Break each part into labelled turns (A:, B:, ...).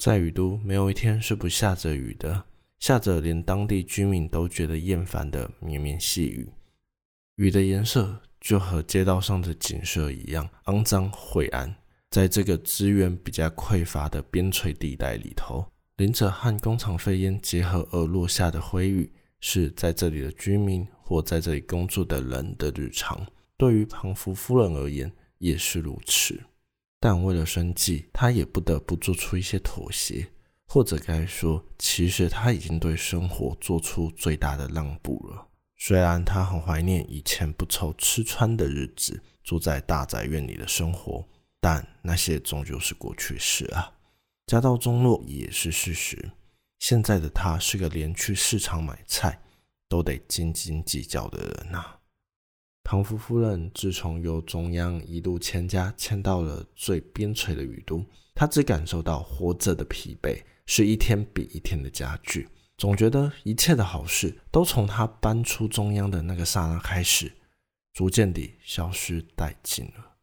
A: 在雨都，没有一天是不下着雨的，下着连当地居民都觉得厌烦的绵绵细雨。雨的颜色就和街道上的景色一样肮脏晦暗。在这个资源比较匮乏的边陲地带里头，淋着和工厂废烟结合而落下的灰雨，是在这里的居民或在这里工作的人的日常。对于庞福夫人而言，也是如此。但为了生计，他也不得不做出一些妥协，或者该说，其实他已经对生活做出最大的让步了。虽然他很怀念以前不愁吃穿的日子，住在大宅院里的生活。但那些终究是过去式啊，家道中落也是事实。现在的他是个连去市场买菜都得斤斤计较的人呐。唐夫夫人自从由中央一路迁家迁到了最边陲的雨都，她只感受到活着的疲惫是一天比一天的加剧，总觉得一切的好事都从她搬出中央的那个刹那开始，逐渐地消失殆尽了。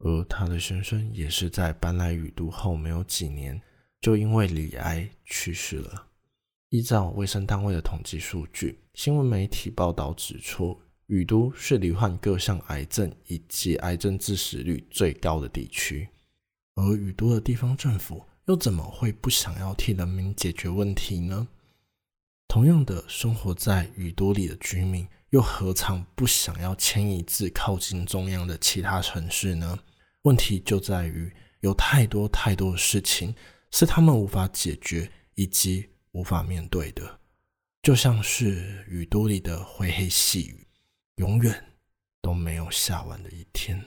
A: 而她的先生也是在搬来雨都后没有几年，就因为罹癌去世了。依照卫生单位的统计数据，新闻媒体报道指出，雨都是罹患各项癌症以及癌症致死率最高的地区。而雨都的地方政府又怎么会不想要替人民解决问题呢？同样的，生活在雨都里的居民又何尝不想要迁移至靠近中央的其他城市呢？问题就在于有太多太多的事情是他们无法解决以及无法面对的，就像是雨都里的灰黑细雨，永远都没有下完的一天。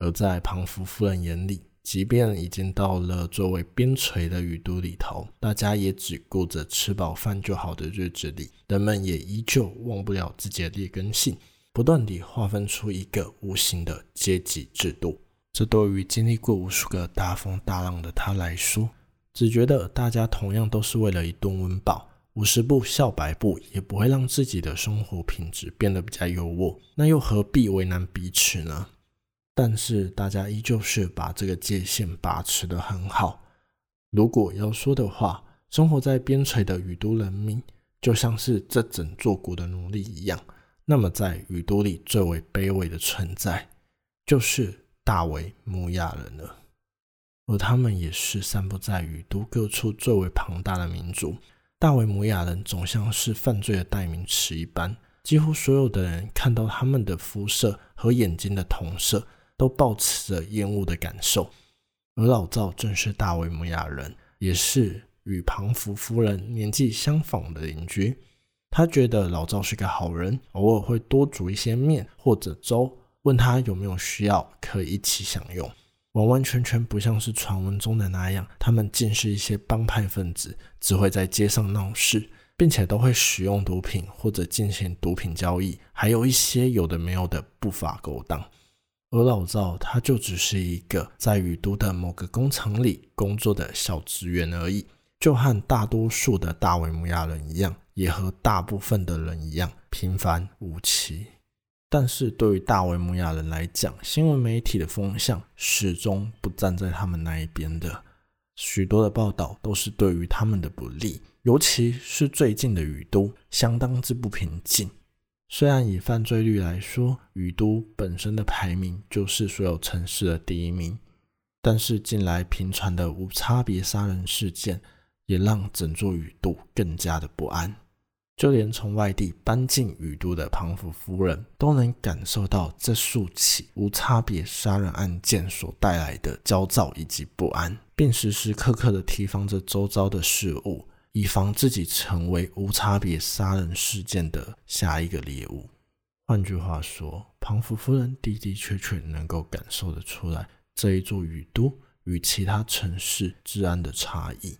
A: 而在庞福夫人眼里，即便已经到了作为边陲的雨都里头，大家也只顾着吃饱饭就好的日子里，人们也依旧忘不了自己的劣根性。不断地划分出一个无形的阶级制度，这对于经历过无数个大风大浪的他来说，只觉得大家同样都是为了一顿温饱，五十步笑百步也不会让自己的生活品质变得比较优渥，那又何必为难彼此呢？但是大家依旧是把这个界限把持得很好。如果要说的话，生活在边陲的雨都人民，就像是这整座国的奴隶一样。那么，在雨都里最为卑微的存在，就是大维姆亚人了。而他们也是散布在雨都各处最为庞大的民族。大维摩亚人总像是犯罪的代名词一般，几乎所有的人看到他们的肤色和眼睛的同色，都抱持着厌恶的感受。而老赵正是大维摩亚人，也是与庞福夫人年纪相仿的邻居。他觉得老赵是个好人，偶尔会多煮一些面或者粥，问他有没有需要可以一起享用。完完全全不像是传闻中的那样，他们竟是一些帮派分子，只会在街上闹事，并且都会使用毒品或者进行毒品交易，还有一些有的没有的不法勾当。而老赵他就只是一个在雨都的某个工厂里工作的小职员而已，就和大多数的大维姆亚人一样。也和大部分的人一样平凡无奇，但是对于大维摩亚人来讲，新闻媒体的风向始终不站在他们那一边的，许多的报道都是对于他们的不利，尤其是最近的雨都相当之不平静。虽然以犯罪率来说，雨都本身的排名就是所有城市的第一名，但是近来频传的无差别杀人事件，也让整座雨都更加的不安。就连从外地搬进雨都的庞福夫人都能感受到这数起无差别杀人案件所带来的焦躁以及不安，并时时刻刻地提防着周遭的事物，以防自己成为无差别杀人事件的下一个猎物。换句话说，庞福夫人的的确确能够感受得出来这一座雨都与其他城市治安的差异，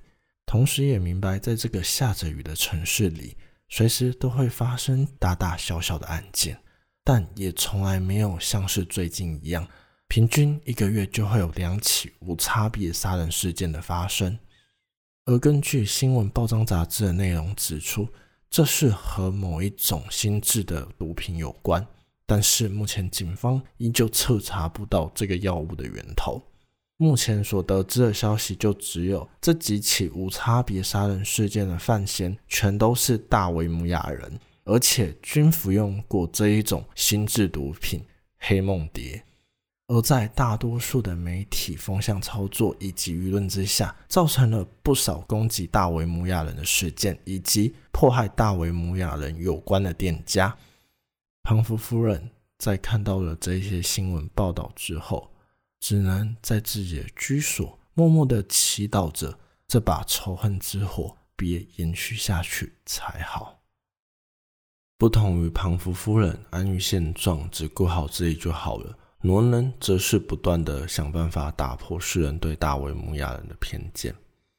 A: 同时也明白在这个下着雨的城市里。随时都会发生大大小小的案件，但也从来没有像是最近一样，平均一个月就会有两起无差别杀人事件的发生。而根据新闻报章杂志的内容指出，这是和某一种新制的毒品有关，但是目前警方依旧彻查不到这个药物的源头。目前所得知的消息就只有这几起无差别杀人事件的犯嫌全都是大维姆亚人，而且均服用过这一种心智毒品黑梦蝶。而在大多数的媒体风向操作以及舆论之下，造成了不少攻击大维姆亚人的事件，以及迫害大维姆亚人有关的店家。庞福夫人在看到了这些新闻报道之后。只能在自己的居所默默的祈祷着，这把仇恨之火别延续下去才好。不同于庞福夫人安于现状，只顾好自己就好了，罗能则是不断的想办法打破世人对大维姆亚人的偏见。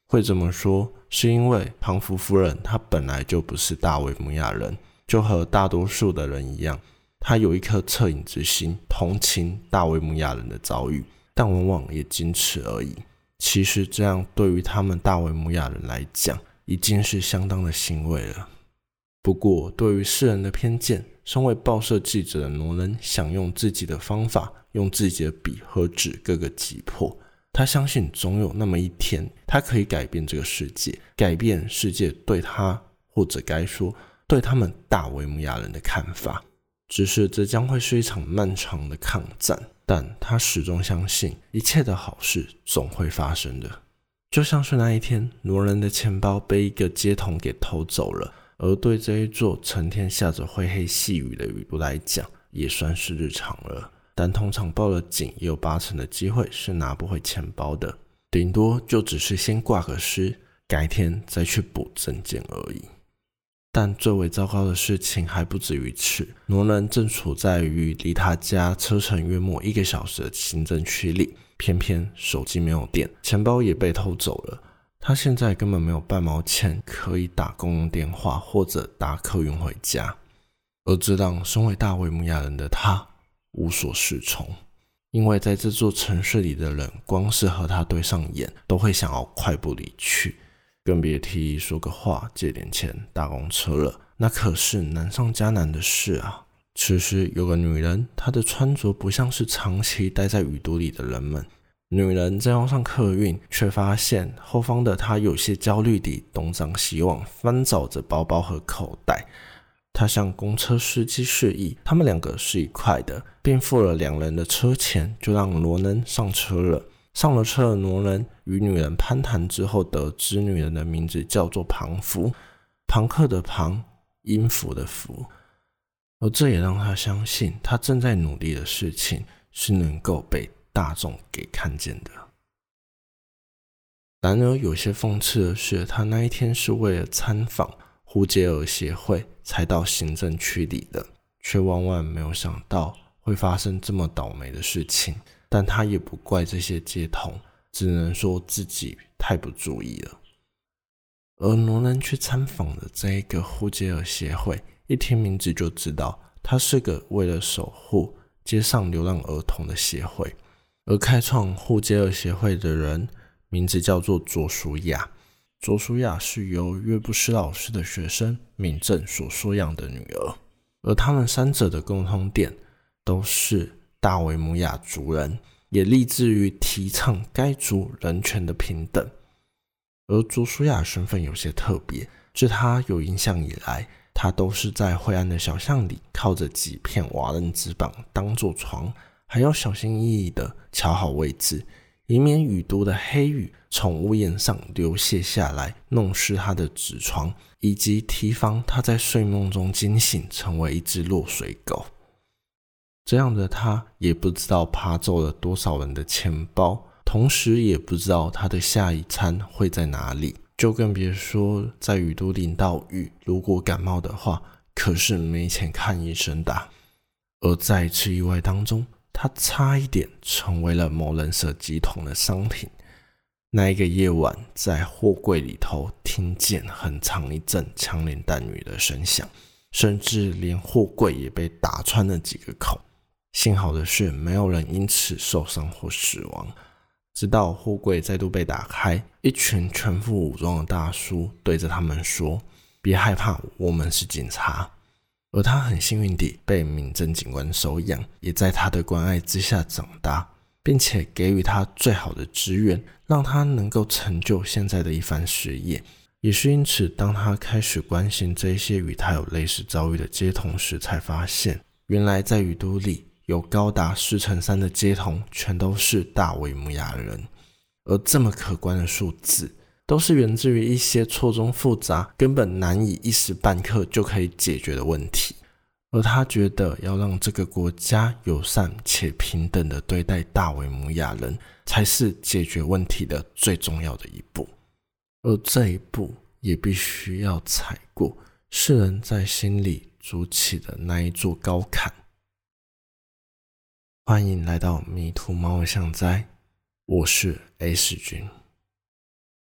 A: 会这么说，是因为庞福夫人她本来就不是大维姆亚人，就和大多数的人一样。他有一颗恻隐之心，同情大维姆亚人的遭遇，但往往也仅此而已。其实这样对于他们大维姆亚人来讲，已经是相当的欣慰了。不过，对于世人的偏见，身为报社记者的罗恩想用自己的方法，用自己的笔和纸，各个击破。他相信，总有那么一天，他可以改变这个世界，改变世界对他，或者该说对他们大维姆亚人的看法。只是这将会是一场漫长的抗战，但他始终相信一切的好事总会发生的。就像是那一天，罗人的钱包被一个街童给偷走了，而对这一座成天下着灰黑细雨的雨都来讲，也算是日常了。但通常报了警，也有八成的机会是拿不回钱包的，顶多就只是先挂个失，改天再去补证件而已。但最为糟糕的事情还不止于此。罗伦正处在于离他家车程约莫一个小时的行政区里，偏偏手机没有电，钱包也被偷走了。他现在根本没有半毛钱可以打公用电话或者搭客运回家，而这让身为大维姆亚人的他无所适从，因为在这座城市里的人，光是和他对上眼，都会想要快步离去。更别提说个话、借点钱、搭公车了，那可是难上加难的事啊！此时有个女人，她的穿着不像是长期待在雨都里的人们。女人正要上客运，却发现后方的她有些焦虑地东张西望，翻找着包包和口袋。她向公车司机示意，他们两个是一块的，并付了两人的车钱，就让罗能上车了。上了车的罗人与女人攀谈之后，得知女人的名字叫做庞福，庞克的庞，音符的符，而这也让他相信，他正在努力的事情是能够被大众给看见的。然而，有些讽刺的是，他那一天是为了参访胡杰尔协会才到行政区里的，却万万没有想到会发生这么倒霉的事情。但他也不怪这些街童，只能说自己太不注意了。而罗兰去参访的这一个护街儿协会，一听名字就知道，它是个为了守护街上流浪儿童的协会。而开创护街儿协会的人，名字叫做卓舒亚。卓舒亚是由约布斯老师的学生敏正所收养的女儿，而他们三者的共通点都是。大维姆亚族人也立志于提倡该族人权的平等，而卓舒亚身份有些特别。自他有印象以来，他都是在灰暗的小巷里，靠着几片瓦楞纸板当做床，还要小心翼翼地瞧好位置，以免雨都的黑雨从屋檐上流泻下来，弄湿他的纸床，以及提防他在睡梦中惊醒，成为一只落水狗。这样的他也不知道扒走了多少人的钱包，同时也不知道他的下一餐会在哪里，就更别说在雨都淋到雨，如果感冒的话，可是没钱看医生的。而在一次意外当中，他差一点成为了某人设集团的商品。那一个夜晚，在货柜里头听见很长一阵枪林弹雨的声响，甚至连货柜也被打穿了几个孔。幸好的是，没有人因此受伤或死亡。直到货柜再度被打开，一群全副武装的大叔对着他们说：“别害怕，我们是警察。”而他很幸运地被民政警官收养，也在他的关爱之下长大。并且给予他最好的支援，让他能够成就现在的一番事业。也是因此，当他开始关心这些与他有类似遭遇的街童时，才发现原来在雨都里有高达四成三的街童全都是大维姆亚人，而这么可观的数字，都是源自于一些错综复杂、根本难以一时半刻就可以解决的问题。而他觉得要让这个国家友善且平等的对待大维姆亚人，才是解决问题的最重要的一步。而这一步也必须要踩过世人在心里筑起的那一座高坎。欢迎来到迷途猫的向哉，我是 S 君。